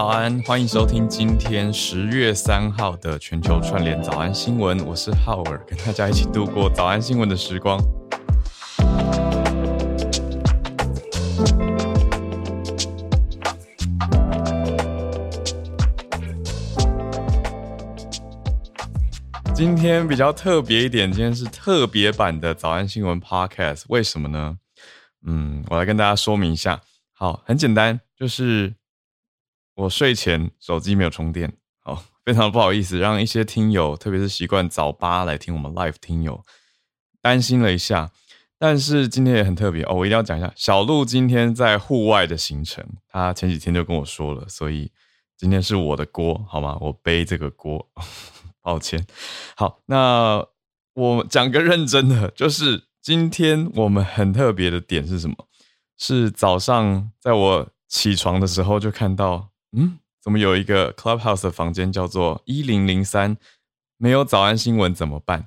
早安，欢迎收听今天十月三号的全球串联早安新闻。我是浩尔，跟大家一起度过早安新闻的时光。今天比较特别一点，今天是特别版的早安新闻 Podcast，为什么呢？嗯，我来跟大家说明一下。好，很简单，就是我睡前手机没有充电，好，非常不好意思，让一些听友，特别是习惯早八来听我们 Live 听友担心了一下。但是今天也很特别哦，我一定要讲一下，小鹿今天在户外的行程，他前几天就跟我说了，所以今天是我的锅，好吗？我背这个锅。抱歉，好，那我讲个认真的，就是今天我们很特别的点是什么？是早上在我起床的时候就看到，嗯，怎么有一个 Clubhouse 的房间叫做一零零三，没有早安新闻怎么办？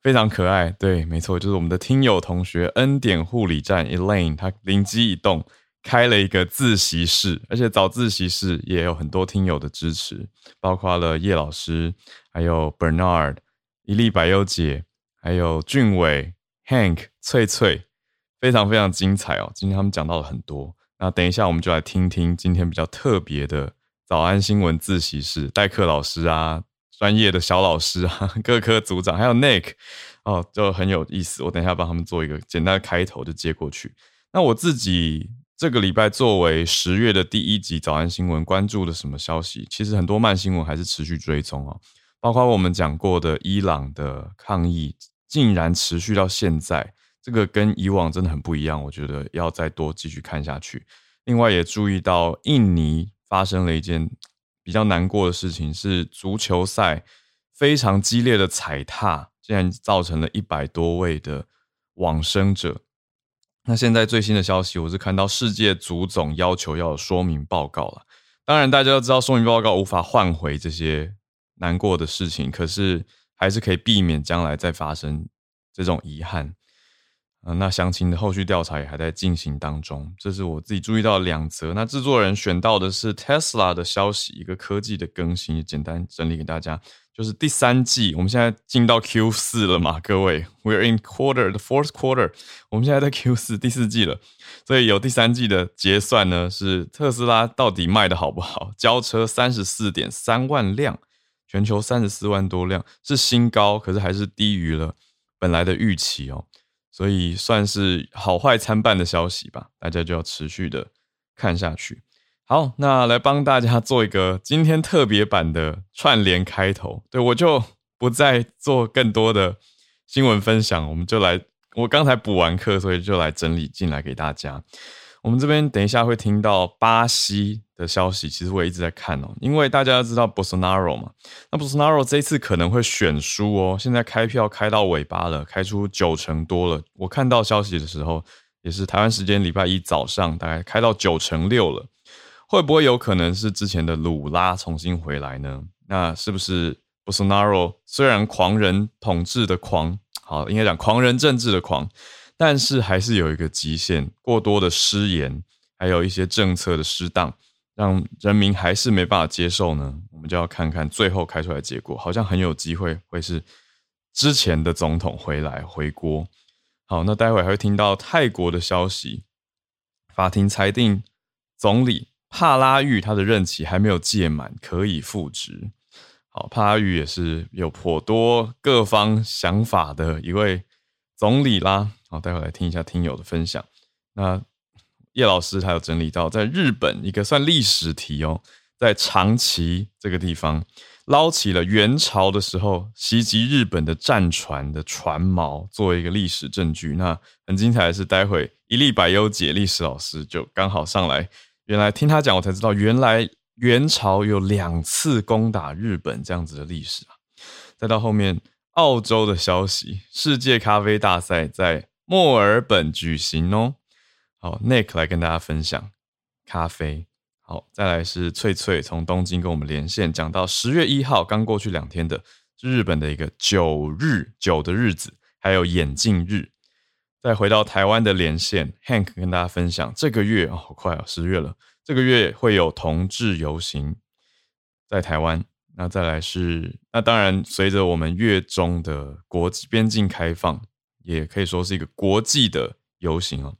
非常可爱，对，没错，就是我们的听友同学恩典护理站 Elaine，他灵机一动。开了一个自习室，而且早自习室也有很多听友的支持，包括了叶老师，还有 Bernard、伊利百优姐，还有俊伟、Hank、翠翠，非常非常精彩哦！今天他们讲到了很多，那等一下我们就来听听今天比较特别的早安新闻自习室，代课老师啊，专业的小老师啊，各科组长，还有 Nick 哦，就很有意思。我等一下帮他们做一个简单的开头，就接过去。那我自己。这个礼拜作为十月的第一集早安新闻，关注了什么消息？其实很多慢新闻还是持续追踪哦，包括我们讲过的伊朗的抗议，竟然持续到现在，这个跟以往真的很不一样。我觉得要再多继续看下去。另外也注意到印尼发生了一件比较难过的事情，是足球赛非常激烈的踩踏，竟然造成了一百多位的往生者。那现在最新的消息，我是看到世界足总要求要有说明报告了。当然，大家都知道说明报告无法换回这些难过的事情，可是还是可以避免将来再发生这种遗憾。啊，那详情的后续调查也还在进行当中。这是我自己注意到两则。那制作人选到的是 Tesla 的消息，一个科技的更新，简单整理给大家。就是第三季，我们现在进到 Q 四了嘛，各位，We're in quarter the fourth quarter，我们现在在 Q 四第四季了，所以有第三季的结算呢，是特斯拉到底卖的好不好？交车三十四点三万辆，全球三十四万多辆是新高，可是还是低于了本来的预期哦，所以算是好坏参半的消息吧，大家就要持续的看下去。好，那来帮大家做一个今天特别版的串联开头。对我就不再做更多的新闻分享，我们就来。我刚才补完课，所以就来整理进来给大家。我们这边等一下会听到巴西的消息，其实我也一直在看哦，因为大家知道 Bolsonaro 嘛，那 Bolsonaro 这一次可能会选输哦。现在开票开到尾巴了，开出九成多了。我看到消息的时候，也是台湾时间礼拜一早上，大概开到九成六了。会不会有可能是之前的鲁拉重新回来呢？那是不是 Bolsonaro 虽然狂人统治的狂，好应该讲狂人政治的狂，但是还是有一个极限，过多的失言，还有一些政策的失当，让人民还是没办法接受呢？我们就要看看最后开出来的结果，好像很有机会会是之前的总统回来回国。好，那待会还会听到泰国的消息，法庭裁定总理。帕拉玉他的任期还没有届满，可以复职。好，帕拉玉也是有颇多各方想法的一位总理啦。好，待会来听一下听友的分享。那叶老师他有整理到，在日本一个算历史题哦，在长崎这个地方捞起了元朝的时候袭击日本的战船的船锚，作为一个历史证据。那很精彩的是，待会一粒百优解历史老师就刚好上来。原来听他讲，我才知道，原来元朝有两次攻打日本这样子的历史啊。再到后面，澳洲的消息，世界咖啡大赛在墨尔本举行哦。好，Nick 来跟大家分享咖啡。好，再来是翠翠从东京跟我们连线，讲到十月一号刚过去两天的，日本的一个九日九的日子，还有眼镜日。再回到台湾的连线，Hank 跟大家分享这个月哦，好快哦，十月了，这个月会有同志游行在台湾。那再来是，那当然随着我们月中的国际边境开放，也可以说是一个国际的游行哦。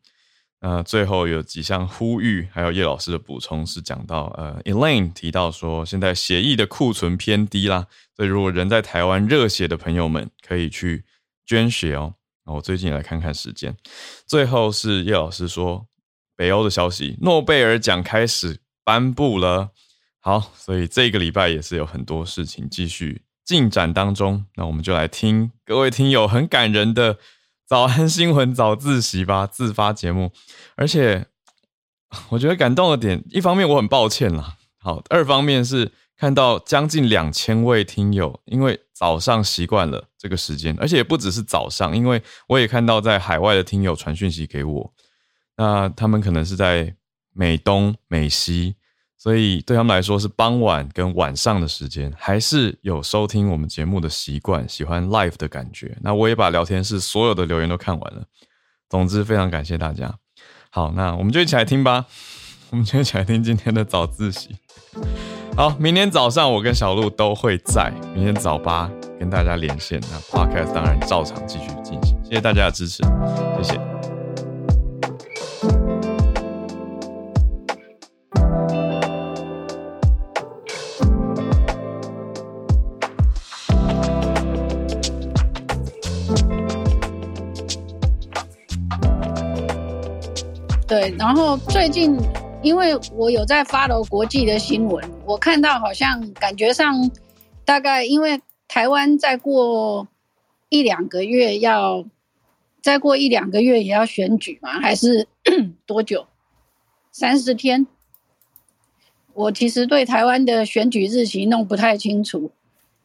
那最后有几项呼吁，还有叶老师的补充是讲到，呃，Elaine 提到说，现在协议的库存偏低啦，所以如果人在台湾热血的朋友们可以去捐血哦。那我最近来看看时间。最后是叶老师说，北欧的消息，诺贝尔奖开始颁布了。好，所以这个礼拜也是有很多事情继续进展当中。那我们就来听各位听友很感人的早安新闻早自习吧，自发节目。而且我觉得感动的点，一方面我很抱歉啦，好，二方面是。看到将近两千位听友，因为早上习惯了这个时间，而且也不只是早上，因为我也看到在海外的听友传讯息给我，那他们可能是在美东、美西，所以对他们来说是傍晚跟晚上的时间，还是有收听我们节目的习惯，喜欢 live 的感觉。那我也把聊天室所有的留言都看完了。总之，非常感谢大家。好，那我们就一起来听吧，我们就一起来听今天的早自习。好，明天早上我跟小鹿都会在，明天早八跟大家连线。那 podcast 当然照常继续进行，谢谢大家的支持，谢谢。然后最近。因为我有在发了国际的新闻，我看到好像感觉上，大概因为台湾再过一两个月要，再过一两个月也要选举嘛，还是 多久？三十天？我其实对台湾的选举日期弄不太清楚。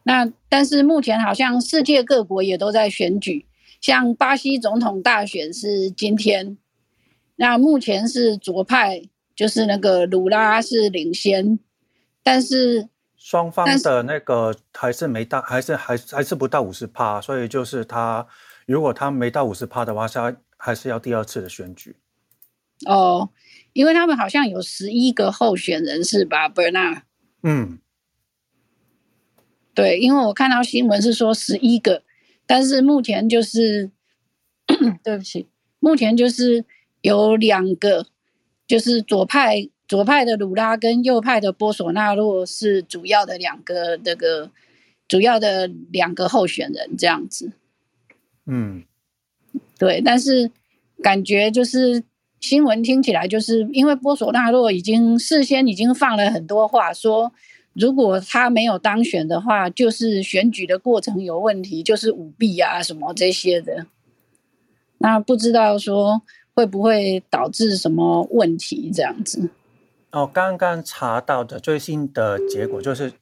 那但是目前好像世界各国也都在选举，像巴西总统大选是今天，那目前是左派。就是那个鲁拉是领先，但是双方的那个还是没到，还是还还是不到五十趴，所以就是他如果他没到五十趴的话，是要还是要第二次的选举。哦，因为他们好像有十一个候选人是吧，Bernard？嗯，对，因为我看到新闻是说十一个，但是目前就是 对不起，目前就是有两个。就是左派左派的鲁拉跟右派的波索纳洛是主要的两个那个主要的两个候选人这样子。嗯，对，但是感觉就是新闻听起来就是因为波索纳洛已经事先已经放了很多话，说如果他没有当选的话，就是选举的过程有问题，就是舞弊啊什么这些的。那不知道说。会不会导致什么问题？这样子？哦，刚刚查到的最新的结果就是，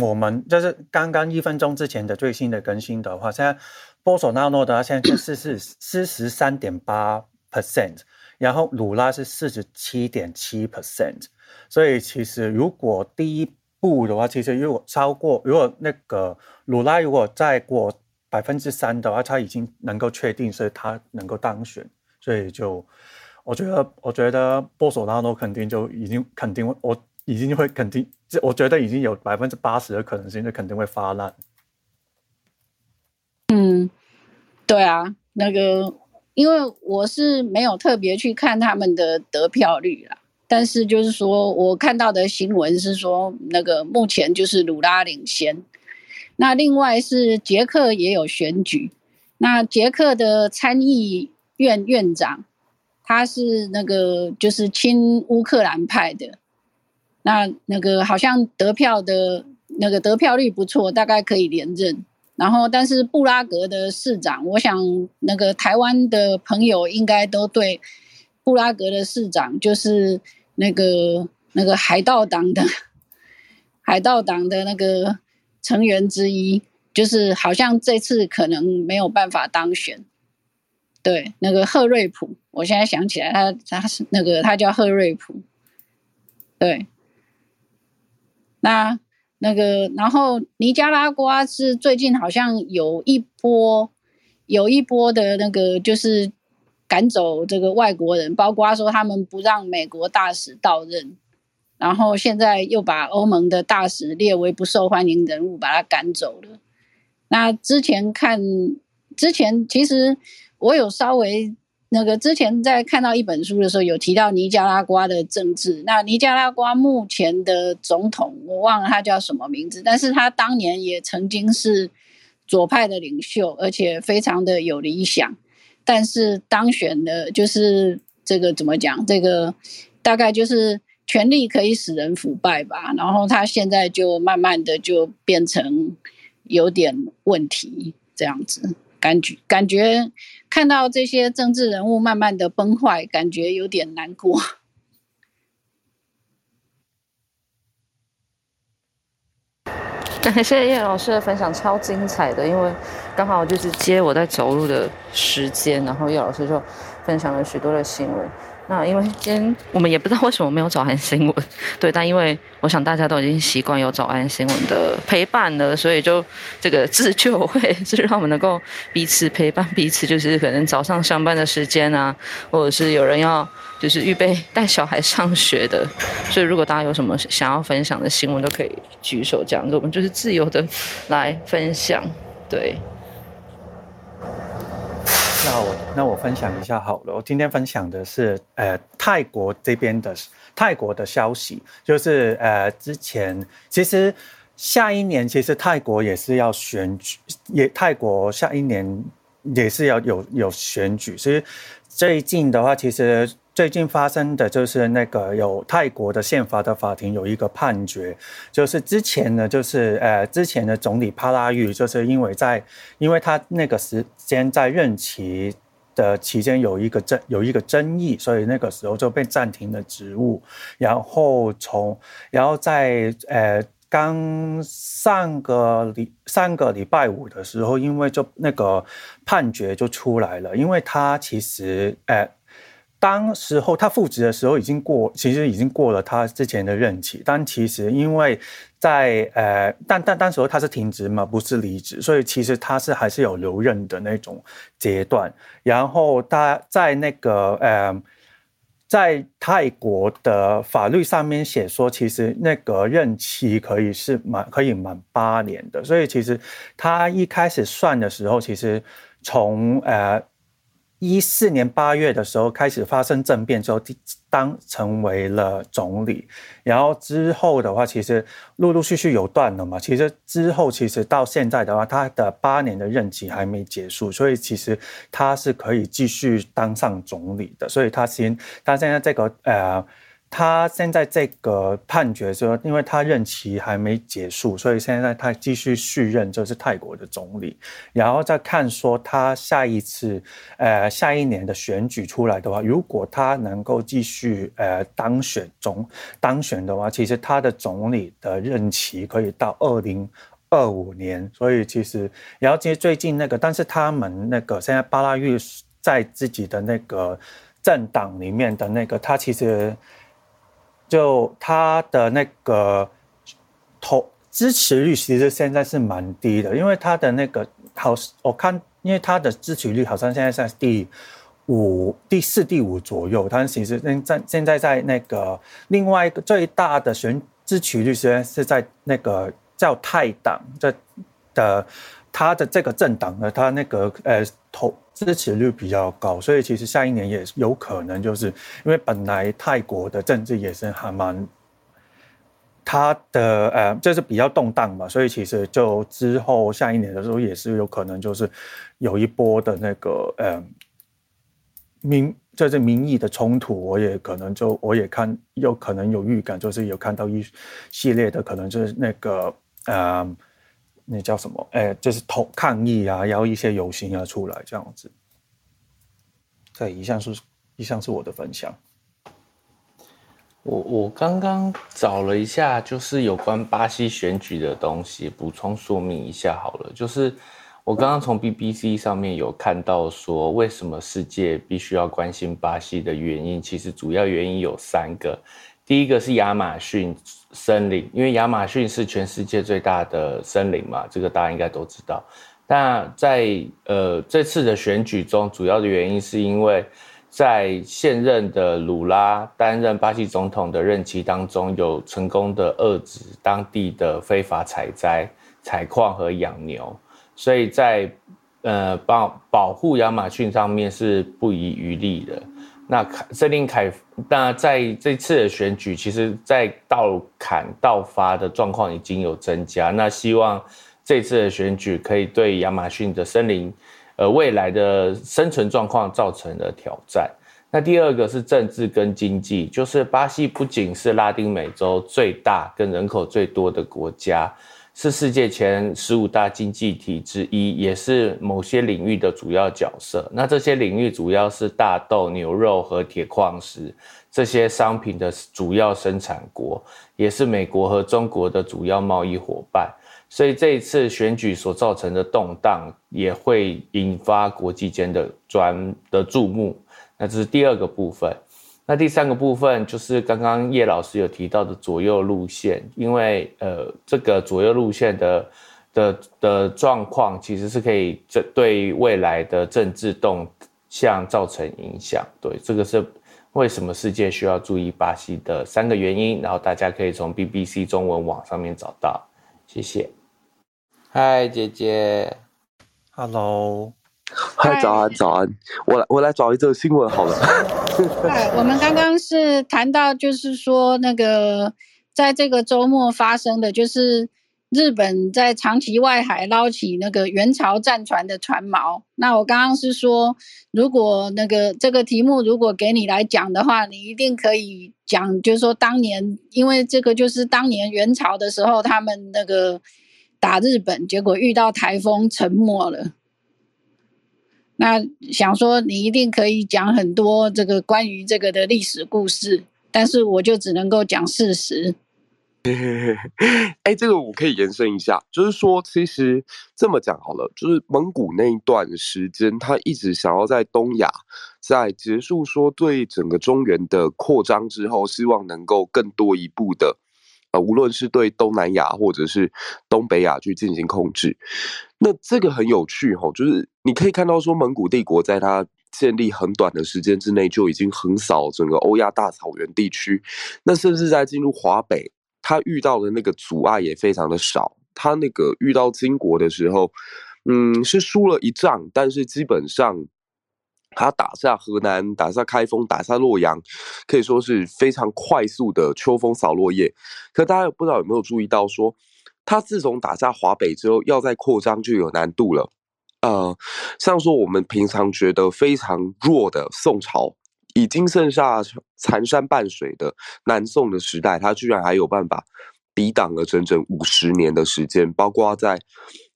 我们就是刚刚一分钟之前的最新的更新的话，现在波索纳诺的现在是四四十三点八 percent，然后鲁拉是四十七点七 percent。所以其实如果第一步的话，其实如果超过，如果那个鲁拉如果再过百分之三的话，他已经能够确定是他能够当选。所以就，我觉得，我觉得波索拉诺肯定就已经肯定，我已经会肯定，这我觉得已经有百分之八十的可能性，就肯定会发烂。嗯，对啊，那个，因为我是没有特别去看他们的得票率啦，但是就是说我看到的新闻是说，那个目前就是鲁拉领先，那另外是捷克也有选举，那捷克的参议。院院长，他是那个就是亲乌克兰派的，那那个好像得票的那个得票率不错，大概可以连任。然后，但是布拉格的市长，我想那个台湾的朋友应该都对布拉格的市长就是那个那个海盗党的 海盗党的那个成员之一，就是好像这次可能没有办法当选。对，那个赫瑞普，我现在想起来，他他是那个他叫赫瑞普。对，那那个，然后尼加拉瓜是最近好像有一波，有一波的那个就是赶走这个外国人，包括说他们不让美国大使到任，然后现在又把欧盟的大使列为不受欢迎人物，把他赶走了。那之前看，之前其实我有稍微。那个之前在看到一本书的时候，有提到尼加拉瓜的政治。那尼加拉瓜目前的总统，我忘了他叫什么名字，但是他当年也曾经是左派的领袖，而且非常的有理想。但是当选的，就是这个怎么讲？这个大概就是权力可以使人腐败吧。然后他现在就慢慢的就变成有点问题这样子。感觉感觉看到这些政治人物慢慢的崩坏，感觉有点难过。感谢叶老师的分享，超精彩的，因为刚好就是接我在走路的时间，然后叶老师就分享了许多的新闻。那因为今天我们也不知道为什么没有早安新闻，对，但因为我想大家都已经习惯有早安新闻的陪伴了，所以就这个自救会是让我们能够彼此陪伴彼此，就是可能早上上班的时间啊，或者是有人要就是预备带小孩上学的，所以如果大家有什么想要分享的新闻，都可以举手这样子，我们就是自由的来分享，对。那我那我分享一下好了。我今天分享的是呃泰国这边的泰国的消息，就是呃之前其实下一年其实泰国也是要选举，也泰国下一年也是要有有选举。所以最近的话，其实。最近发生的就是那个有泰国的宪法的法庭有一个判决，就是之前呢，就是呃之前的总理帕拉育，就是因为在因为他那个时间在任期的期间有一个争有一个争议，所以那个时候就被暂停了职务，然后从然后在呃刚上个礼上个礼拜五的时候，因为就那个判决就出来了，因为他其实呃。当时候他复职的时候已经过，其实已经过了他之前的任期。但其实因为在呃，但但当时候他是停职嘛，不是离职，所以其实他是还是有留任的那种阶段。然后他在那个呃，在泰国的法律上面写说，其实那个任期可以是满可以满八年的。所以其实他一开始算的时候，其实从呃。一四年八月的时候开始发生政变之后，当成为了总理，然后之后的话，其实陆陆续续有断了嘛。其实之后，其实到现在的话，他的八年的任期还没结束，所以其实他是可以继续当上总理的。所以他先，他现在这个呃。他现在这个判决说，因为他任期还没结束，所以现在他继续续任就是泰国的总理。然后再看说他下一次，呃，下一年的选举出来的话，如果他能够继续呃当选总当选的话，其实他的总理的任期可以到二零二五年。所以其实，然后其实最近那个，但是他们那个现在巴拉玉在自己的那个政党里面的那个，他其实。就他的那个投支持率，其实现在是蛮低的，因为他的那个好，我看，因为他的支持率好像现在在第五、第四、第五左右，但其实现在现在在那个另外一个最大的选支持率，虽然是在那个叫泰党这的。他的这个政党呢，他那个呃投支持率比较高，所以其实下一年也有可能，就是因为本来泰国的政治也是还蛮，他的呃就是比较动荡嘛，所以其实就之后下一年的时候也是有可能就是有一波的那个呃民就是民意的冲突，我也可能就我也看有可能有预感，就是有看到一系列的可能就是那个呃。那叫什么？哎，就是投抗议啊，然后一些游行啊出来这样子。这以上是以上是我的分享。我我刚刚找了一下，就是有关巴西选举的东西，补充说明一下好了。就是我刚刚从 BBC 上面有看到说，为什么世界必须要关心巴西的原因，其实主要原因有三个。第一个是亚马逊森林，因为亚马逊是全世界最大的森林嘛，这个大家应该都知道。那在呃这次的选举中，主要的原因是因为。在现任的鲁拉担任巴西总统的任期当中，有成功的遏制当地的非法采摘、采矿和养牛，所以在呃保保护亚马逊上面是不遗余力的。那森林凯，那在这次的选举，其实在盗砍盗伐的状况已经有增加。那希望这次的选举可以对亚马逊的森林。呃，未来的生存状况造成的挑战。那第二个是政治跟经济，就是巴西不仅是拉丁美洲最大跟人口最多的国家，是世界前十五大经济体之一，也是某些领域的主要角色。那这些领域主要是大豆、牛肉和铁矿石这些商品的主要生产国，也是美国和中国的主要贸易伙伴。所以这一次选举所造成的动荡，也会引发国际间的专的注目。那这是第二个部分。那第三个部分就是刚刚叶老师有提到的左右路线，因为呃，这个左右路线的的的状况，其实是可以这对未来的政治动向造成影响。对，这个是为什么世界需要注意巴西的三个原因。然后大家可以从 BBC 中文网上面找到。谢谢。嗨，姐姐，Hello，嗨，早安，早安，我来，我来找一则新闻好了。嗨，我们刚刚是谈到，就是说那个在这个周末发生的，就是日本在长崎外海捞起那个元朝战船的船锚。那我刚刚是说，如果那个这个题目如果给你来讲的话，你一定可以讲，就是说当年，因为这个就是当年元朝的时候，他们那个。打日本，结果遇到台风沉没了。那想说你一定可以讲很多这个关于这个的历史故事，但是我就只能够讲事实。哎，这个我可以延伸一下，就是说，其实这么讲好了，就是蒙古那一段时间，他一直想要在东亚，在结束说对整个中原的扩张之后，希望能够更多一步的。呃，无论是对东南亚或者是东北亚去进行控制，那这个很有趣哈，就是你可以看到说，蒙古帝国在它建立很短的时间之内就已经横扫整个欧亚大草原地区，那甚至在进入华北，他遇到的那个阻碍也非常的少。他那个遇到金国的时候，嗯，是输了一仗，但是基本上。他打下河南，打下开封，打下洛阳，可以说是非常快速的秋风扫落叶。可大家不知道有没有注意到，说他自从打下华北之后，要再扩张就有难度了。呃，像说我们平常觉得非常弱的宋朝，已经剩下残山半水的南宋的时代，他居然还有办法抵挡了整整五十年的时间，包括在。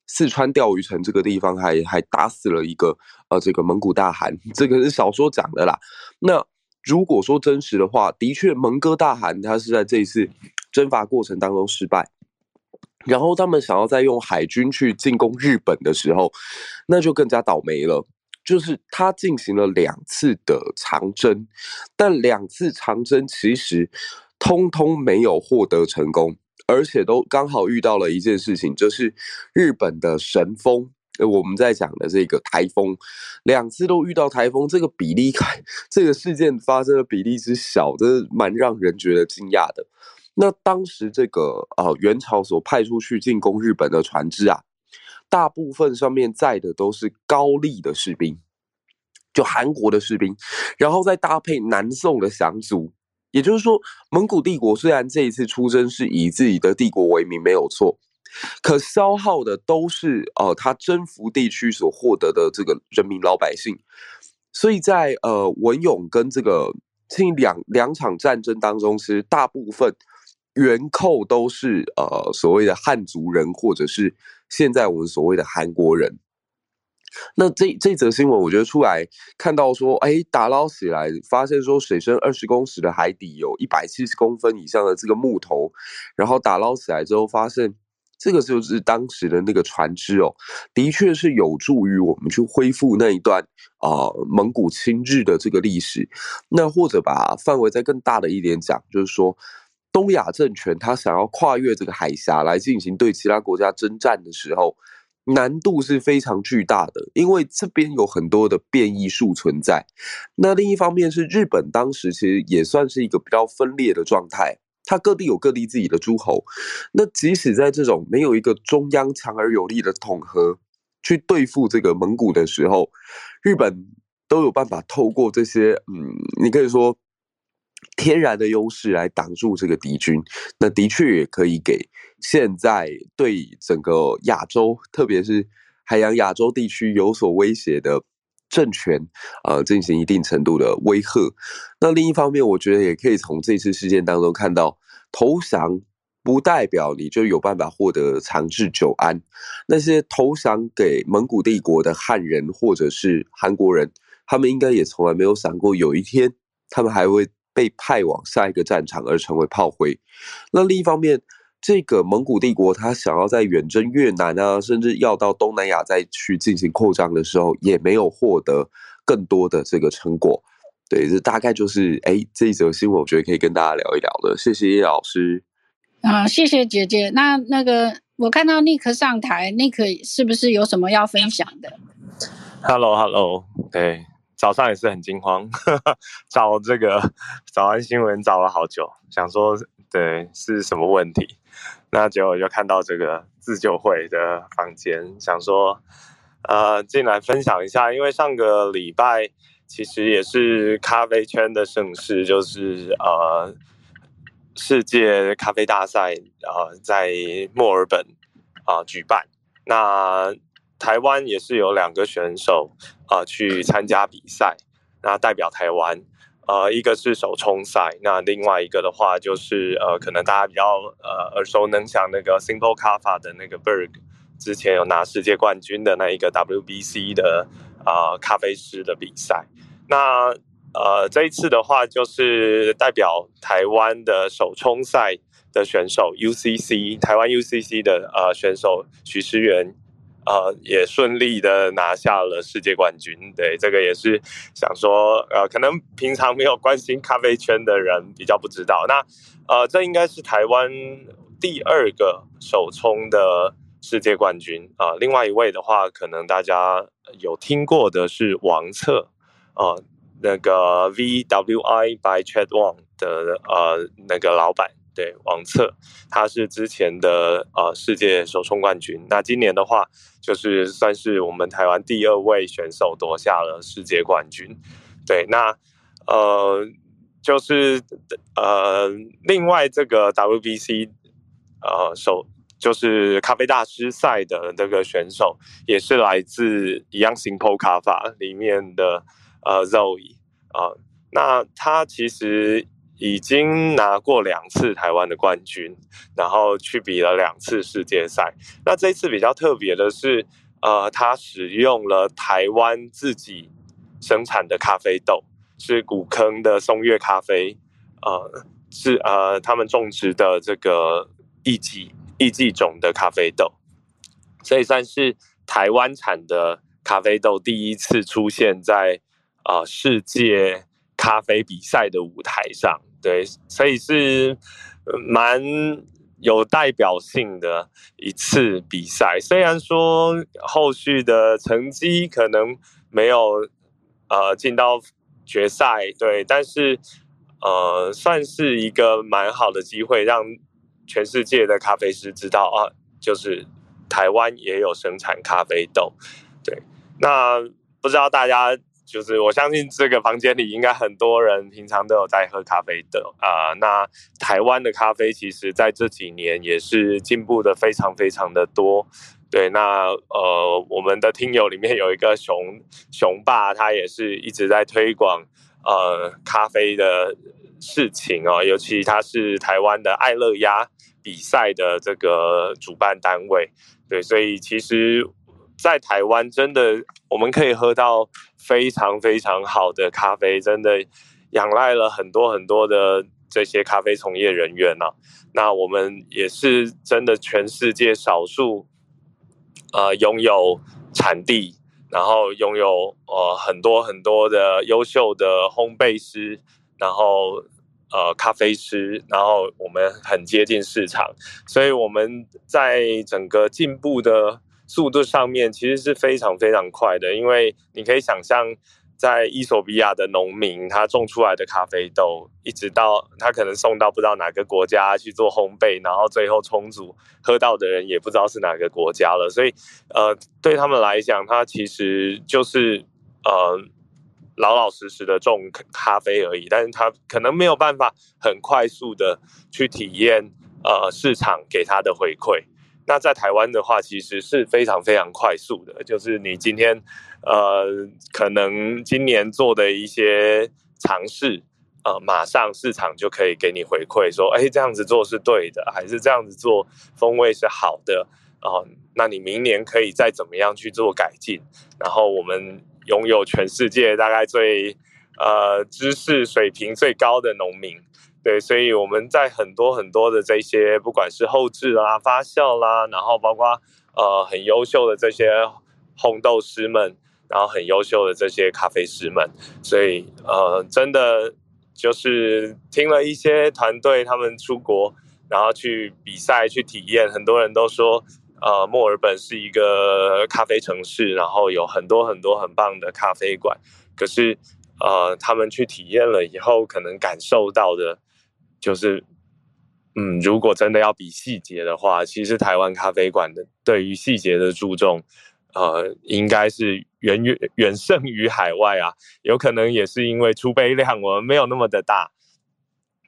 四川钓鱼城这个地方还还打死了一个呃这个蒙古大汗，这个是小说讲的啦。那如果说真实的话，的确蒙哥大汗他是在这一次征伐过程当中失败，然后他们想要再用海军去进攻日本的时候，那就更加倒霉了。就是他进行了两次的长征，但两次长征其实通通没有获得成功。而且都刚好遇到了一件事情，就是日本的神风，我们在讲的这个台风，两次都遇到台风，这个比例，这个事件发生的比例之小，真的蛮让人觉得惊讶的。那当时这个呃元朝所派出去进攻日本的船只啊，大部分上面载的都是高丽的士兵，就韩国的士兵，然后再搭配南宋的降卒。也就是说，蒙古帝国虽然这一次出征是以自己的帝国为名，没有错，可消耗的都是呃他征服地区所获得的这个人民老百姓。所以在呃文勇跟这个近两两场战争当中，其实大部分元寇都是呃所谓的汉族人，或者是现在我们所谓的韩国人。那这这则新闻，我觉得出来看到说，哎，打捞起来，发现说水深二十公尺的海底有一百七十公分以上的这个木头，然后打捞起来之后，发现这个就是当时的那个船只哦，的确是有助于我们去恢复那一段啊蒙古亲日的这个历史。那或者把范围再更大的一点讲，就是说东亚政权他想要跨越这个海峡来进行对其他国家征战的时候。难度是非常巨大的，因为这边有很多的变异数存在。那另一方面是日本当时其实也算是一个比较分裂的状态，它各地有各地自己的诸侯。那即使在这种没有一个中央强而有力的统合去对付这个蒙古的时候，日本都有办法透过这些，嗯，你可以说。天然的优势来挡住这个敌军，那的确也可以给现在对整个亚洲，特别是海洋亚洲地区有所威胁的政权，呃，进行一定程度的威吓。那另一方面，我觉得也可以从这次事件当中看到，投降不代表你就有办法获得长治久安。那些投降给蒙古帝国的汉人或者是韩国人，他们应该也从来没有想过有一天他们还会。被派往下一个战场而成为炮灰。那另一方面，这个蒙古帝国他想要在远征越南啊，甚至要到东南亚再去进行扩张的时候，也没有获得更多的这个成果。对，这大概就是哎，这一则新闻，我觉得可以跟大家聊一聊的。谢谢叶老师。啊，谢谢姐姐。那那个，我看到 Nick 上台，Nick 是不是有什么要分享的？Hello，Hello，对。早上也是很惊慌，找这个 早安新闻找了好久，想说对是什么问题，那结果就看到这个自救会的房间，想说呃进来分享一下，因为上个礼拜其实也是咖啡圈的盛事，就是呃世界咖啡大赛啊在墨尔本啊举办，那。台湾也是有两个选手啊去参加比赛，那代表台湾，呃，一个是手冲赛，那另外一个的话就是呃，可能大家比较呃耳熟能详那个 Simple c a f a 的那个 Berg，之前有拿世界冠军的那一个 WBC 的啊咖啡师的比赛，那呃这一次的话就是代表台湾的手冲赛的选手 UCC 台湾 UCC 的呃选手许诗源。呃，也顺利的拿下了世界冠军。对，这个也是想说，呃，可能平常没有关心咖啡圈的人比较不知道。那，呃，这应该是台湾第二个首冲的世界冠军啊。另外一位的话，可能大家有听过的是王策，啊，那个 V W I by Chad Wang 的呃那个老板。对王策，他是之前的呃世界首冲冠军。那今年的话，就是算是我们台湾第二位选手夺下了世界冠军。对，那呃就是呃另外这个 WBC 呃首就是咖啡大师赛的这个选手，也是来自一样 Simple 卡法里面的呃 Zoe 啊。那他其实。已经拿过两次台湾的冠军，然后去比了两次世界赛。那这次比较特别的是，呃，他使用了台湾自己生产的咖啡豆，是古坑的松月咖啡，呃，是呃他们种植的这个艺季艺季种的咖啡豆，所以算是台湾产的咖啡豆第一次出现在啊世界。咖啡比赛的舞台上，对，所以是蛮有代表性的一次比赛。虽然说后续的成绩可能没有呃进到决赛，对，但是呃算是一个蛮好的机会，让全世界的咖啡师知道啊，就是台湾也有生产咖啡豆。对，那不知道大家。就是我相信这个房间里应该很多人平常都有在喝咖啡的啊。那台湾的咖啡其实在这几年也是进步的非常非常的多。对，那呃我们的听友里面有一个熊熊爸，他也是一直在推广呃咖啡的事情哦。尤其他是台湾的爱乐压比赛的这个主办单位。对，所以其实。在台湾，真的，我们可以喝到非常非常好的咖啡，真的仰赖了很多很多的这些咖啡从业人员啊、那我们也是真的全世界少数，呃，拥有产地，然后拥有呃很多很多的优秀的烘焙师，然后呃咖啡师，然后我们很接近市场，所以我们在整个进步的速度上面其实是非常非常快的，因为你可以想象。在伊索比亚的农民，他种出来的咖啡豆，一直到他可能送到不知道哪个国家去做烘焙，然后最后冲煮喝到的人也不知道是哪个国家了。所以，呃，对他们来讲，他其实就是呃老老实实的种咖啡而已，但是他可能没有办法很快速的去体验呃市场给他的回馈。那在台湾的话，其实是非常非常快速的，就是你今天，呃，可能今年做的一些尝试，呃，马上市场就可以给你回馈，说，哎，这样子做是对的，还是这样子做风味是好的，哦、那你明年可以再怎么样去做改进，然后我们拥有全世界大概最呃知识水平最高的农民。对，所以我们在很多很多的这些，不管是后置啦、发酵啦，然后包括呃很优秀的这些烘豆师们，然后很优秀的这些咖啡师们，所以呃真的就是听了一些团队他们出国，然后去比赛去体验，很多人都说呃墨尔本是一个咖啡城市，然后有很多很多很棒的咖啡馆，可是呃他们去体验了以后，可能感受到的。就是，嗯，如果真的要比细节的话，其实台湾咖啡馆的对于细节的注重，呃，应该是远远远胜于海外啊。有可能也是因为出杯量我们没有那么的大，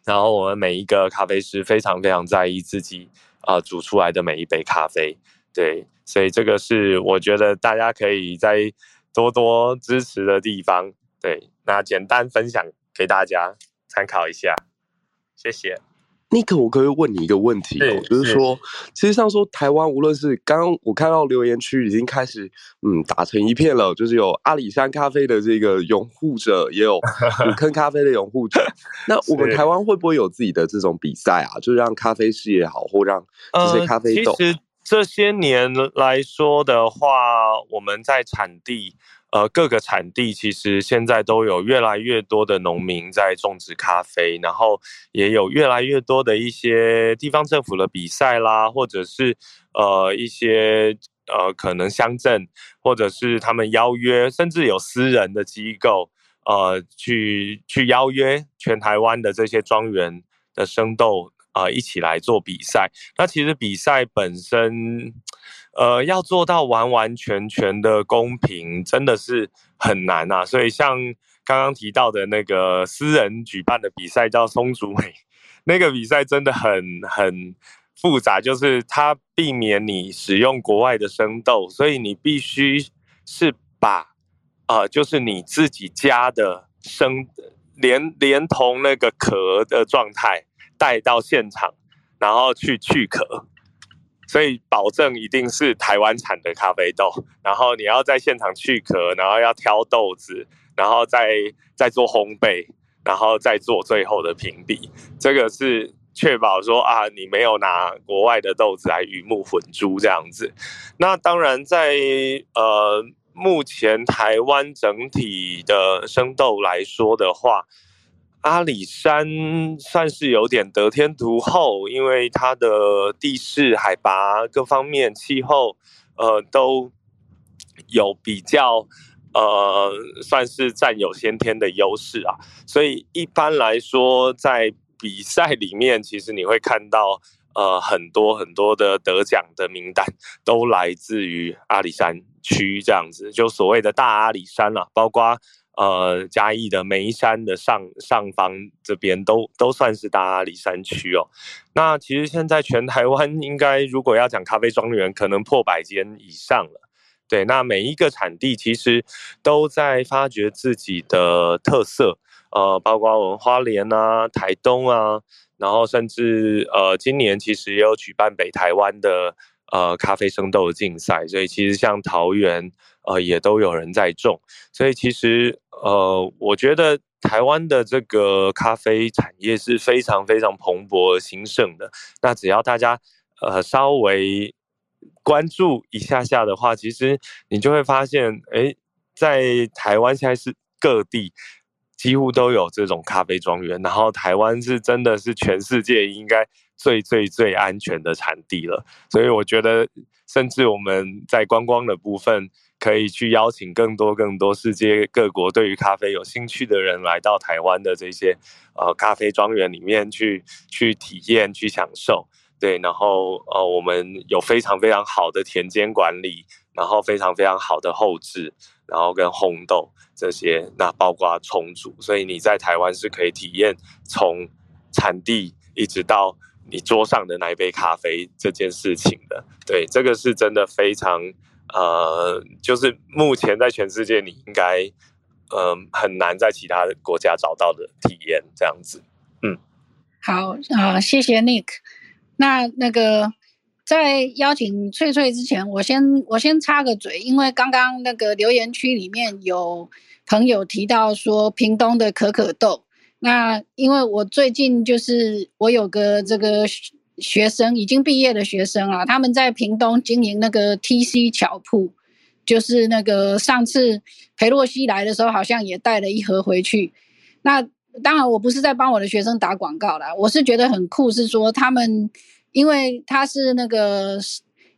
然后我们每一个咖啡师非常非常在意自己啊、煮出来的每一杯咖啡。对，所以这个是我觉得大家可以再多多支持的地方。对，那简单分享给大家参考一下。谢谢。尼克，我可以问你一个问题哦，就是说，其实像说台湾，无论是刚刚我看到留言区已经开始嗯打成一片了，就是有阿里山咖啡的这个拥护者，也有 古坑咖啡的拥护者。那我们台湾会不会有自己的这种比赛啊？就是让咖啡师也好，或让这些咖啡豆，呃、其实这些年来说的话，我们在产地，呃，各个产地其实现在都有越来越多的农民在种植咖啡，然后也有越来越多的一些地方政府的比赛啦，或者是呃一些呃可能乡镇，或者是他们邀约，甚至有私人的机构。呃，去去邀约全台湾的这些庄园的生豆啊、呃，一起来做比赛。那其实比赛本身，呃，要做到完完全全的公平，真的是很难啊。所以像刚刚提到的那个私人举办的比赛叫松竹美，那个比赛真的很很复杂，就是它避免你使用国外的生豆，所以你必须是把。呃，就是你自己家的生，连连同那个壳的状态带到现场，然后去去壳，所以保证一定是台湾产的咖啡豆。然后你要在现场去壳，然后要挑豆子，然后再再做烘焙，然后再做最后的评比。这个是确保说啊，你没有拿国外的豆子来鱼目混珠这样子。那当然在呃。目前台湾整体的生豆来说的话，阿里山算是有点得天独厚，因为它的地势、海拔各方面、气候，呃，都有比较，呃，算是占有先天的优势啊。所以一般来说，在比赛里面，其实你会看到。呃，很多很多的得奖的名单都来自于阿里山区，这样子就所谓的大阿里山啦、啊，包括呃嘉义的梅山的上上方这边都都算是大阿里山区哦。那其实现在全台湾应该如果要讲咖啡庄园，可能破百间以上了。对，那每一个产地其实都在发掘自己的特色，呃，包括我们花莲啊、台东啊。然后甚至呃，今年其实也有举办北台湾的呃咖啡生豆的竞赛，所以其实像桃园呃也都有人在种，所以其实呃我觉得台湾的这个咖啡产业是非常非常蓬勃兴盛的。那只要大家呃稍微关注一下下的话，其实你就会发现，哎，在台湾现在是各地。几乎都有这种咖啡庄园，然后台湾是真的是全世界应该最最最安全的产地了，所以我觉得，甚至我们在观光的部分，可以去邀请更多更多世界各国对于咖啡有兴趣的人来到台湾的这些呃咖啡庄园里面去去体验去享受，对，然后呃我们有非常非常好的田间管理，然后非常非常好的后置。然后跟烘豆这些，那包括冲煮，所以你在台湾是可以体验从产地一直到你桌上的那一杯咖啡这件事情的。对，这个是真的非常呃，就是目前在全世界你应该嗯很难在其他的国家找到的体验这样子。嗯，好啊，谢谢 Nick。那那个。在邀请翠翠之前，我先我先插个嘴，因为刚刚那个留言区里面有朋友提到说屏东的可可豆，那因为我最近就是我有个这个学生已经毕业的学生啊，他们在屏东经营那个 TC 巧铺，就是那个上次裴洛西来的时候，好像也带了一盒回去。那当然我不是在帮我的学生打广告啦，我是觉得很酷，是说他们。因为他是那个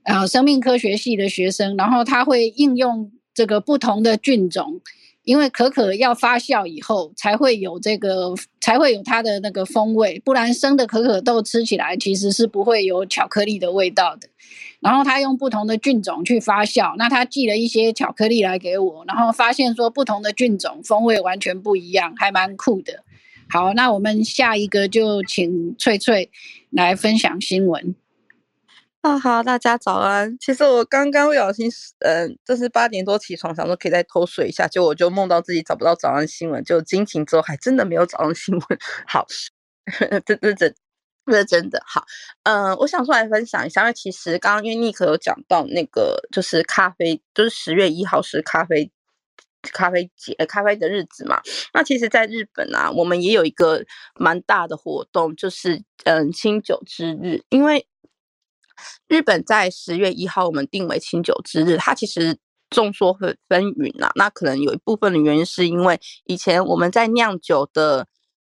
呃生命科学系的学生，然后他会应用这个不同的菌种，因为可可要发酵以后才会有这个才会有它的那个风味，不然生的可可豆吃起来其实是不会有巧克力的味道的。然后他用不同的菌种去发酵，那他寄了一些巧克力来给我，然后发现说不同的菌种风味完全不一样，还蛮酷的。好，那我们下一个就请翠翠来分享新闻。啊，好，大家早安。其实我刚刚不小心，嗯，这是八点多起床，想说可以再偷睡一下，结果我就梦到自己找不到早安新闻，就惊醒之后还真的没有早安新闻。好，这这这这是真的。好，嗯，我想出来分享一下，因为其实刚刚因为尼克有讲到那个就是咖啡，就是十月一号是咖啡。咖啡节，咖啡的日子嘛。那其实，在日本啊，我们也有一个蛮大的活动，就是嗯，清酒之日。因为日本在十月一号，我们定为清酒之日。它其实众说纷纷纭呐。那可能有一部分的原因，是因为以前我们在酿酒的。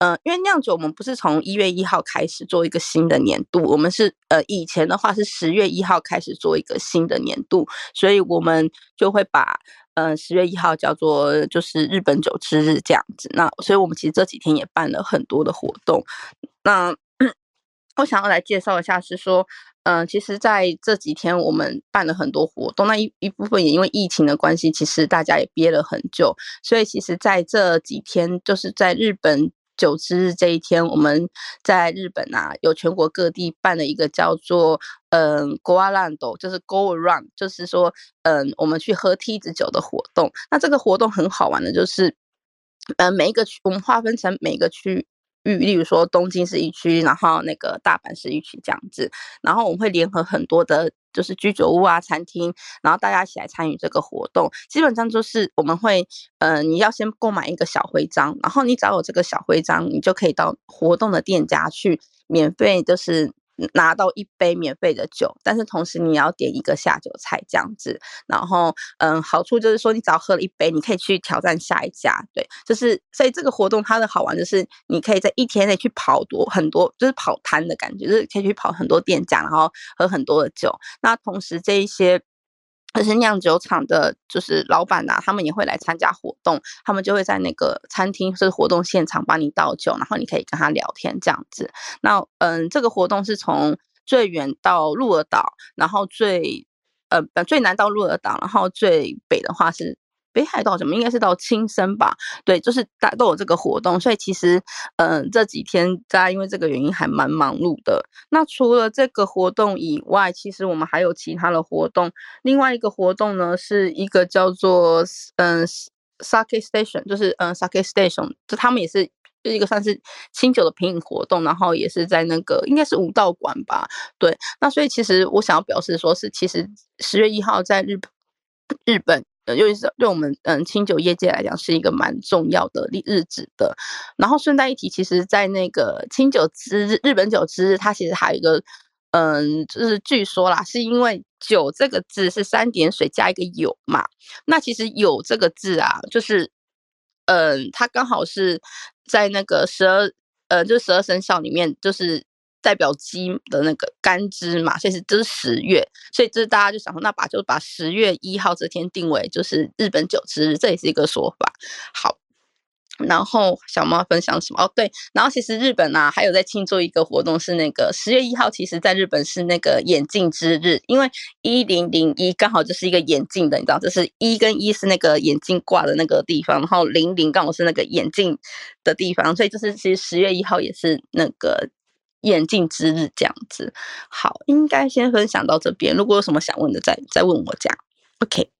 嗯，因为酿酒我们不是从一月一号开始做一个新的年度，我们是呃以前的话是十月一号开始做一个新的年度，所以我们就会把嗯十月一号叫做就是日本酒之日这样子。那所以我们其实这几天也办了很多的活动。那 我想要来介绍一下，是说嗯，其实在这几天我们办了很多活动，那一一部分也因为疫情的关系，其实大家也憋了很久，所以其实在这几天就是在日本。九之日这一天，我们在日本啊，有全国各地办了一个叫做“嗯，Go Around”，就是 Go Around，就是说，嗯，我们去喝梯子酒的活动。那这个活动很好玩的，就是，嗯，每一个区，我们划分成每个区。域，例如说东京市一区，然后那个大阪市一区这样子，然后我们会联合很多的，就是居酒屋啊、餐厅，然后大家一起来参与这个活动。基本上就是我们会，呃，你要先购买一个小徽章，然后你只要有这个小徽章，你就可以到活动的店家去免费，就是。拿到一杯免费的酒，但是同时你要点一个下酒菜这样子，然后嗯，好处就是说你只要喝了一杯，你可以去挑战下一家，对，就是所以这个活动它的好玩就是你可以在一天内去跑多很多，就是跑摊的感觉，就是可以去跑很多店家，然后喝很多的酒。那同时这一些。而且酿酒厂的，就是老板呐，他们也会来参加活动，他们就会在那个餐厅是活动现场帮你倒酒，然后你可以跟他聊天这样子。那嗯，这个活动是从最远到鹿儿岛，然后最呃最南到鹿儿岛，然后最北的话是。北海道怎么应该是到青森吧？对，就是大都有这个活动，所以其实，嗯，这几天大家因为这个原因还蛮忙碌的。那除了这个活动以外，其实我们还有其他的活动。另外一个活动呢，是一个叫做嗯 Sake Station，就是嗯 Sake Station，就他们也是就一个算是清酒的品饮活动，然后也是在那个应该是武道馆吧，对。那所以其实我想要表示说，是其实十月一号在日本，日本。呃，尤其是对我们嗯清酒业界来讲，是一个蛮重要的日日子的。然后顺带一提，其实，在那个清酒之日，本酒之日，它其实还有一个，嗯，就是据说啦，是因为“酒”这个字是三点水加一个“有”嘛。那其实“有”这个字啊，就是，嗯，它刚好是在那个十二，呃，就十二生肖里面，就是。代表鸡的那个干支嘛，所以是这是十月，所以就是大家就想说，那把就把十月一号这天定为就是日本酒之日，这也是一个说法。好，然后小猫分享什么？哦，对，然后其实日本呢还有在庆祝一个活动，是那个十月一号，其实在日本是那个眼镜之日，因为一零零一刚好就是一个眼镜的，你知道，就是一跟一是那个眼镜挂的那个地方，然后零零刚好是那个眼镜的地方，所以就是其实十月一号也是那个。眼镜之日这样子，好，应该先分享到这边。如果有什么想问的，再再问我这样。OK，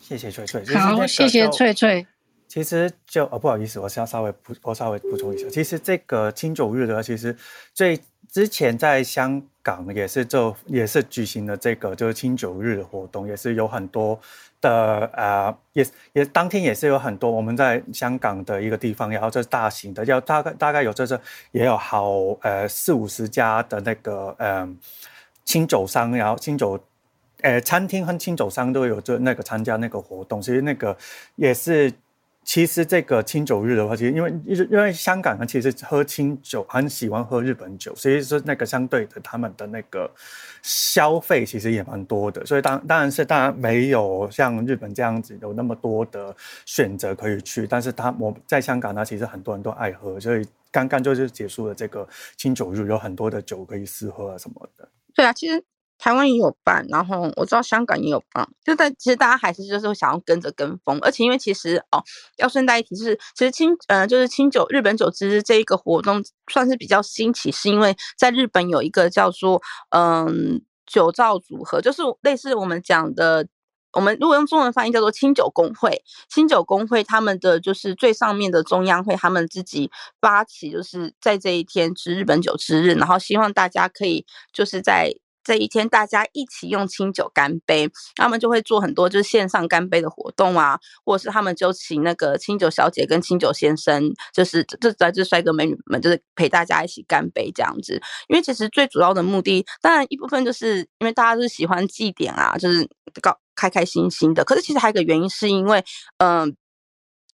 谢谢翠翠。好，谢谢翠翠。其实就哦，不好意思，我是要稍微补，我稍微补充一下。其实这个清酒日的话，其实最之前在香港也是就也是举行了这个就是清酒日的活动，也是有很多。的呃，也也当天也是有很多我们在香港的一个地方，然后这是大型的，要大概大概有这这也有好呃四五十家的那个嗯清酒商，然后清酒呃餐厅和清酒商都有这那个参加那个活动，其实那个也是。其实这个清酒日的话，其实因为因因为香港呢其实喝清酒很喜欢喝日本酒，所以说那个相对的他们的那个消费其实也蛮多的。所以当当然是当然没有像日本这样子有那么多的选择可以去，但是他我在香港呢，其实很多人都爱喝，所以刚刚就是结束了这个清酒日，有很多的酒可以试喝啊什么的。对啊，其实。台湾也有办，然后我知道香港也有办，就在其实大家还是就是想要跟着跟风，而且因为其实哦，要顺带一提是，其实清呃就是清酒日本酒之这一个活动算是比较新奇，是因为在日本有一个叫做嗯酒造组合，就是类似我们讲的，我们如果用中文翻译叫做清酒工会，清酒工会他们的就是最上面的中央会，他们自己发起就是在这一天是日本酒之日，然后希望大家可以就是在。这一天，大家一起用清酒干杯，他们就会做很多就是线上干杯的活动啊，或者是他们就请那个清酒小姐跟清酒先生，就是这这这帅哥美女们，就是陪大家一起干杯这样子。因为其实最主要的目的，当然一部分就是因为大家是喜欢祭典啊，就是搞开开心心的。可是其实还有一个原因，是因为嗯。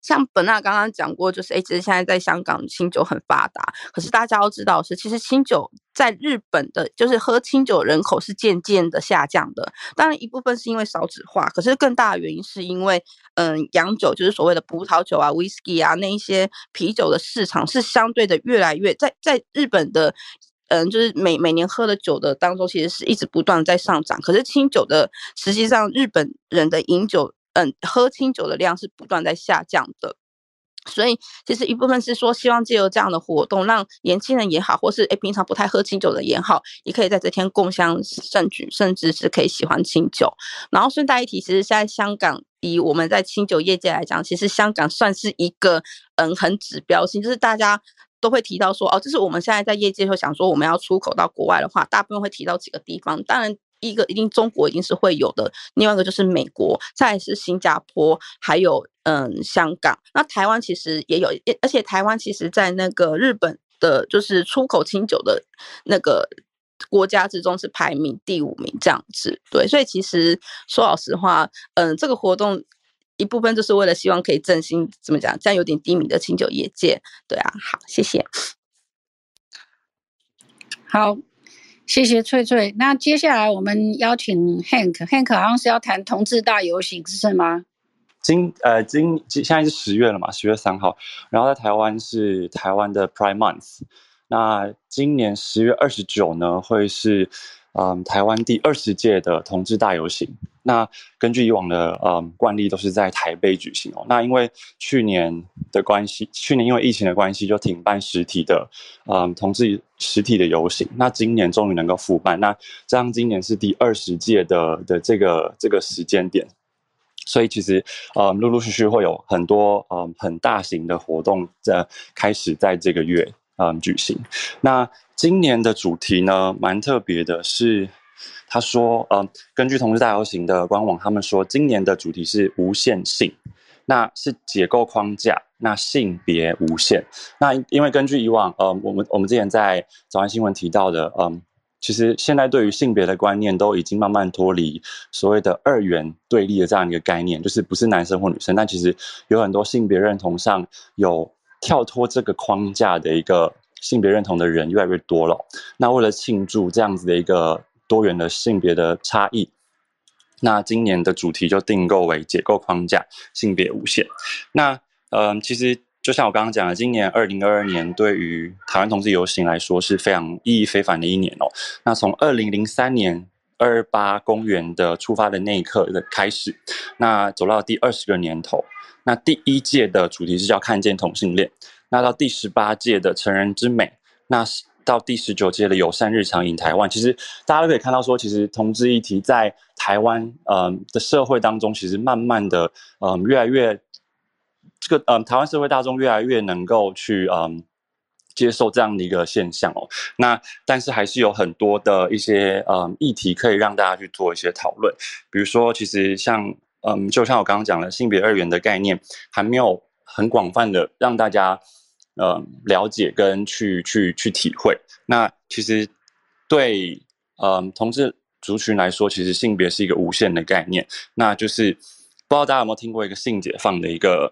像本娜刚刚讲过，就是哎，其实现在在香港清酒很发达，可是大家要知道是，其实清酒在日本的，就是喝清酒人口是渐渐的下降的。当然一部分是因为少子化，可是更大的原因是因为，嗯，洋酒就是所谓的葡萄酒啊、whisky 啊那一些啤酒的市场是相对的越来越在在日本的，嗯，就是每每年喝的酒的当中，其实是一直不断在上涨。可是清酒的实际上日本人的饮酒。嗯，喝清酒的量是不断在下降的，所以其实一部分是说，希望借由这样的活动，让年轻人也好，或是诶平常不太喝清酒的也好，也可以在这天共襄盛举，甚至是可以喜欢清酒。然后顺带一提，其实现在香港以我们在清酒业界来讲，其实香港算是一个嗯很指标性，就是大家都会提到说，哦，就是我们现在在业界会想说，我们要出口到国外的话，大部分会提到几个地方，当然。一个一定中国一定是会有的，另外一个就是美国，再是新加坡，还有嗯香港。那台湾其实也有，而且台湾其实在那个日本的，就是出口清酒的那个国家之中是排名第五名这样子。对，所以其实说老实话，嗯，这个活动一部分就是为了希望可以振兴，怎么讲，这样有点低迷的清酒业界。对啊，好，谢谢。好。谢谢翠翠。那接下来我们邀请 Hank，Hank 好像是要谈同志大游行，是吗？今呃今今现在是十月了嘛，十月三号，然后在台湾是台湾的 Prime Month。那今年十月二十九呢，会是。嗯，台湾第二十届的同志大游行，那根据以往的嗯惯例，都是在台北举行哦。那因为去年的关系，去年因为疫情的关系，就停办实体的嗯同志实体的游行。那今年终于能够复办，那这样今年是第二十届的的这个这个时间点。所以其实呃，陆陆续续会有很多呃很大型的活动在开始在这个月嗯举行。那今年的主题呢，蛮特别的，是他说呃，根据同志大游行的官网，他们说今年的主题是无限性。那是结构框架，那性别无限。那因为根据以往，呃，我们我们之前在早安新闻提到的，嗯，其实现在对于性别的观念都已经慢慢脱离所谓的二元对立的这样一个概念，就是不是男生或女生。但其实有很多性别认同上有跳脱这个框架的一个性别认同的人越来越多了。那为了庆祝这样子的一个多元的性别的差异。那今年的主题就定构为解构框架，性别无限。那嗯，其实就像我刚刚讲的，今年二零二二年对于台湾同志游行来说是非常意义非凡的一年哦。那从二零零三年二八公园的出发的那一刻的开始，那走到第二十个年头，那第一届的主题是叫看见同性恋，那到第十八届的成人之美，那是。到第十九届的友善日常引台湾，其实大家都可以看到，说其实同志议题在台湾嗯的社会当中，其实慢慢的嗯越来越这个嗯台湾社会大众越来越能够去嗯接受这样的一个现象哦。那但是还是有很多的一些嗯议题可以让大家去做一些讨论，比如说其实像嗯就像我刚刚讲的性别二元的概念，还没有很广泛的让大家。呃，了解跟去去去体会，那其实对嗯同志族群来说，其实性别是一个无限的概念。那就是不知道大家有没有听过一个性解放的一个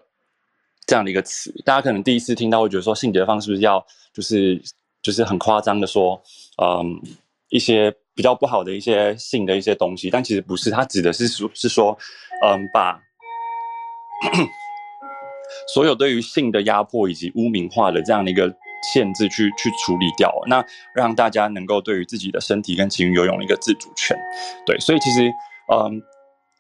这样的一个词？大家可能第一次听到会觉得说性解放是不是要就是就是很夸张的说，嗯，一些比较不好的一些性的一些东西，但其实不是，它指的是说是说，嗯，把。所有对于性的压迫以及污名化的这样的一个限制，去去处理掉，那让大家能够对于自己的身体跟情欲游泳一个自主权。对，所以其实，嗯，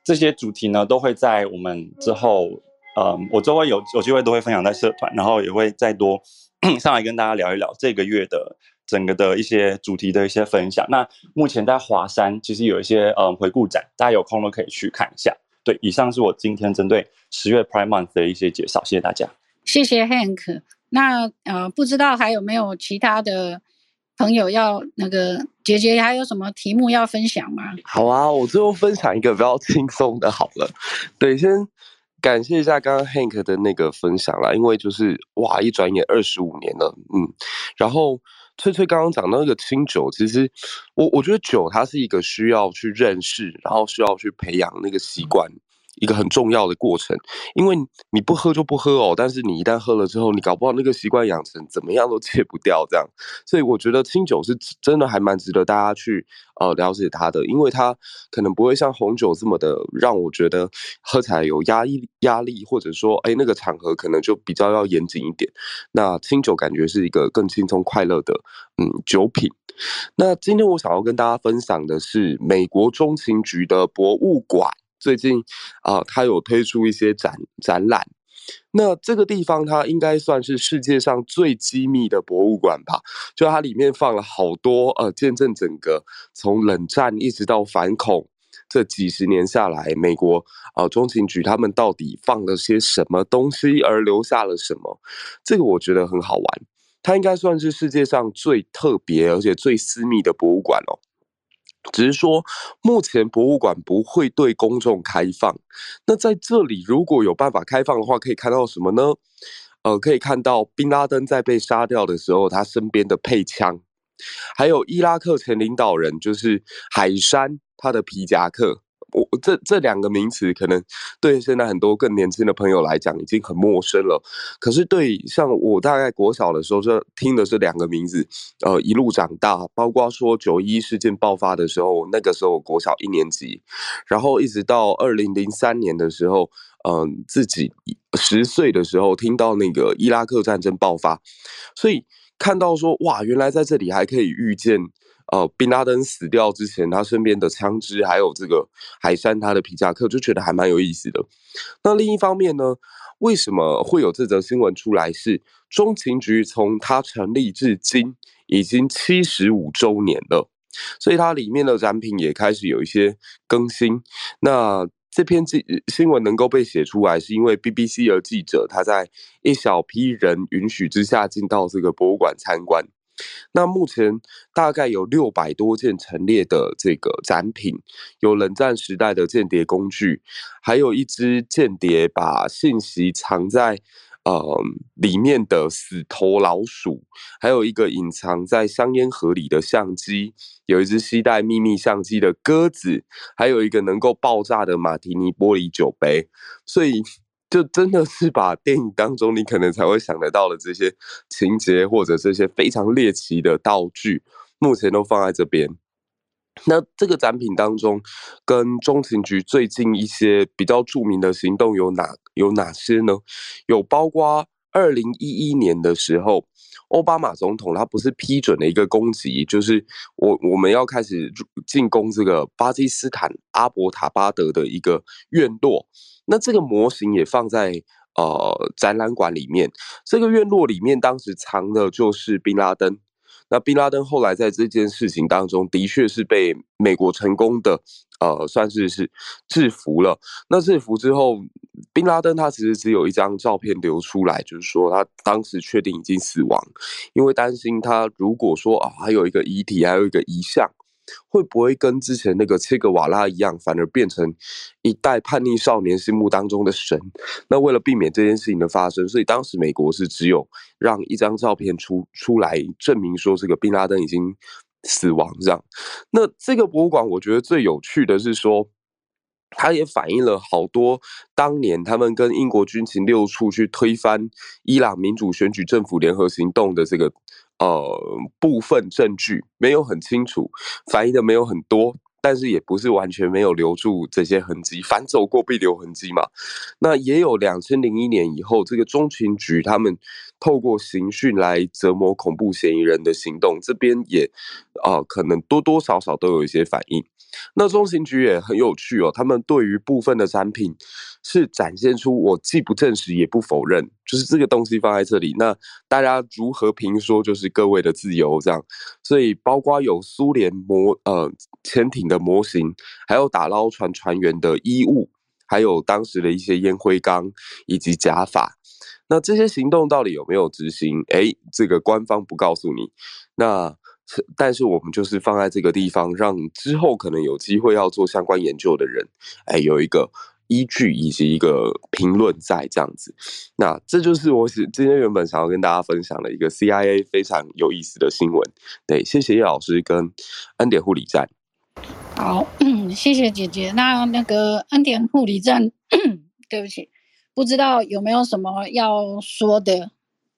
这些主题呢，都会在我们之后，嗯，我周围有有机会都会分享在社团，然后也会再多 上来跟大家聊一聊这个月的整个的一些主题的一些分享。那目前在华山其实有一些嗯回顾展，大家有空都可以去看一下。对，以上是我今天针对十月 Prime Month 的一些介绍，谢谢大家。谢谢 Hank。那呃，不知道还有没有其他的朋友要那个姐姐还有什么题目要分享吗？好啊，我最后分享一个比较轻松的，好了。对，先感谢一下刚刚 Hank 的那个分享啦，因为就是哇，一转眼二十五年了，嗯，然后。翠翠刚刚讲到那个清酒，其实我我觉得酒它是一个需要去认识，然后需要去培养那个习惯。一个很重要的过程，因为你不喝就不喝哦，但是你一旦喝了之后，你搞不好那个习惯养成怎么样都戒不掉这样。所以我觉得清酒是真的还蛮值得大家去呃了解它的，因为它可能不会像红酒这么的让我觉得喝起来有压抑压力，或者说哎那个场合可能就比较要严谨一点。那清酒感觉是一个更轻松快乐的嗯酒品。那今天我想要跟大家分享的是美国中情局的博物馆。最近啊，它有推出一些展展览。那这个地方，它应该算是世界上最机密的博物馆吧？就它里面放了好多呃，见证整个从冷战一直到反恐这几十年下来，美国啊中情局他们到底放了些什么东西，而留下了什么？这个我觉得很好玩。它应该算是世界上最特别而且最私密的博物馆哦。只是说，目前博物馆不会对公众开放。那在这里，如果有办法开放的话，可以看到什么呢？呃，可以看到宾拉登在被杀掉的时候，他身边的配枪，还有伊拉克前领导人就是海山他的皮夹克。我这这两个名词可能对现在很多更年轻的朋友来讲已经很陌生了，可是对像我大概国小的时候就听的是两个名字，呃，一路长大，包括说九一事件爆发的时候，那个时候国小一年级，然后一直到二零零三年的时候，嗯，自己十岁的时候听到那个伊拉克战争爆发，所以看到说哇，原来在这里还可以遇见。呃，宾拉登死掉之前，他身边的枪支，还有这个海山他的皮夹克，就觉得还蛮有意思的。那另一方面呢，为什么会有这则新闻出来？是中情局从它成立至今已经七十五周年了，所以它里面的展品也开始有一些更新。那这篇记新闻能够被写出来，是因为 BBC 的记者他在一小批人允许之下进到这个博物馆参观。那目前大概有六百多件陈列的这个展品，有冷战时代的间谍工具，还有一只间谍把信息藏在呃里面的死头老鼠，还有一个隐藏在香烟盒里的相机，有一只携带秘密相机的鸽子，还有一个能够爆炸的马提尼玻璃酒杯，所以。就真的是把电影当中你可能才会想得到的这些情节，或者这些非常猎奇的道具，目前都放在这边。那这个展品当中，跟中情局最近一些比较著名的行动有哪有哪些呢？有包括二零一一年的时候，奥巴马总统他不是批准了一个攻击，就是我我们要开始进攻这个巴基斯坦阿伯塔巴德的一个院落。那这个模型也放在呃展览馆里面。这个院落里面当时藏的就是宾拉登。那宾拉登后来在这件事情当中，的确是被美国成功的呃算是是制服了。那制服之后，宾拉登他其实只有一张照片流出来，就是说他当时确定已经死亡，因为担心他如果说啊还有一个遗体，还有一个遗像。会不会跟之前那个切格瓦拉一样，反而变成一代叛逆少年心目当中的神？那为了避免这件事情的发生，所以当时美国是只有让一张照片出出来证明说这个宾拉登已经死亡这样。那这个博物馆我觉得最有趣的是说，它也反映了好多当年他们跟英国军情六处去推翻伊朗民主选举政府联合行动的这个。呃，部分证据没有很清楚，反映的没有很多，但是也不是完全没有留住这些痕迹，反走过必留痕迹嘛。那也有两千零一年以后，这个中情局他们透过刑讯来折磨恐怖嫌疑人的行动，这边也啊，可能多多少少都有一些反应。那中情局也很有趣哦，他们对于部分的产品是展现出我既不证实也不否认，就是这个东西放在这里，那大家如何评说就是各位的自由这样。所以包括有苏联模呃潜艇的模型，还有打捞船船员的衣物，还有当时的一些烟灰缸以及假发。那这些行动到底有没有执行？哎，这个官方不告诉你。那。但是我们就是放在这个地方，让之后可能有机会要做相关研究的人，哎，有一个依据以及一个评论在这样子。那这就是我今天原本想要跟大家分享的一个 CIA 非常有意思的新闻。对，谢谢叶老师跟恩典护理站。好，谢谢姐姐。那那个恩典护理站，对不起，不知道有没有什么要说的。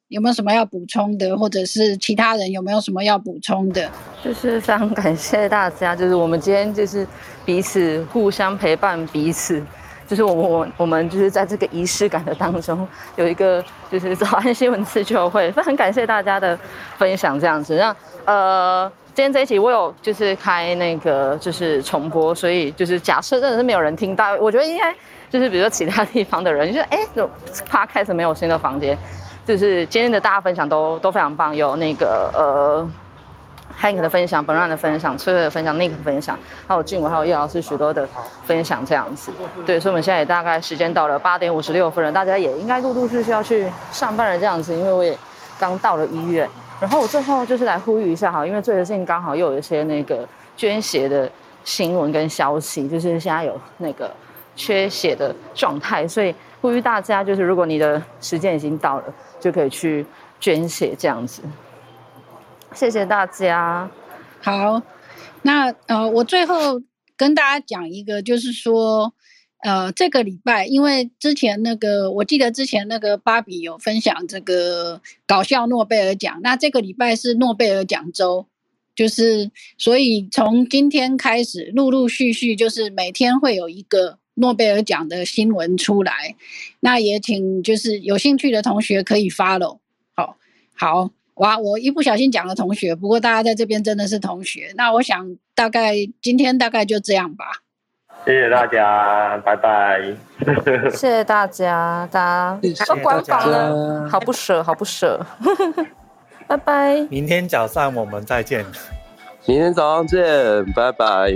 有没有什么要补充的，或者是其他人有没有什么要补充的？就是非常感谢大家，就是我们今天就是彼此互相陪伴彼此，就是我我我们就是在这个仪式感的当中有一个就是早安新闻自救会，非常感谢大家的分享，这样子。那呃，今天这一集我有就是开那个就是重播，所以就是假设真的是没有人听到，我觉得应该就是比如说其他地方的人，就是哎，怕开始没有新的房间。就是今天的大家分享都都非常棒，有那个呃，Hank 的分享，本软的分享，崔崔的分享，Nick 的分享，还有俊伟，还有叶老师许多的分享，这样子。对，所以我们现在也大概时间到了八点五十六分了，大家也应该陆陆续续要去上班了，这样子。因为我也刚到了医院，然后我最后就是来呼吁一下哈，因为最近刚好又有一些那个捐血的新闻跟消息，就是现在有那个缺血的状态，所以呼吁大家，就是如果你的时间已经到了。就可以去捐血这样子，谢谢大家。好，那呃，我最后跟大家讲一个，就是说，呃，这个礼拜，因为之前那个，我记得之前那个芭比有分享这个搞笑诺贝尔奖，那这个礼拜是诺贝尔奖周，就是所以从今天开始，陆陆续续就是每天会有一个。诺贝尔奖的新闻出来，那也请就是有兴趣的同学可以 follow。好，好，哇，我一不小心讲了同学，不过大家在这边真的是同学。那我想大概今天大概就这样吧。谢谢大家，拜拜。谢谢大家，大家都关房了，好不舍，好不舍。拜拜。明天早上我们再见。明天早上见，拜拜。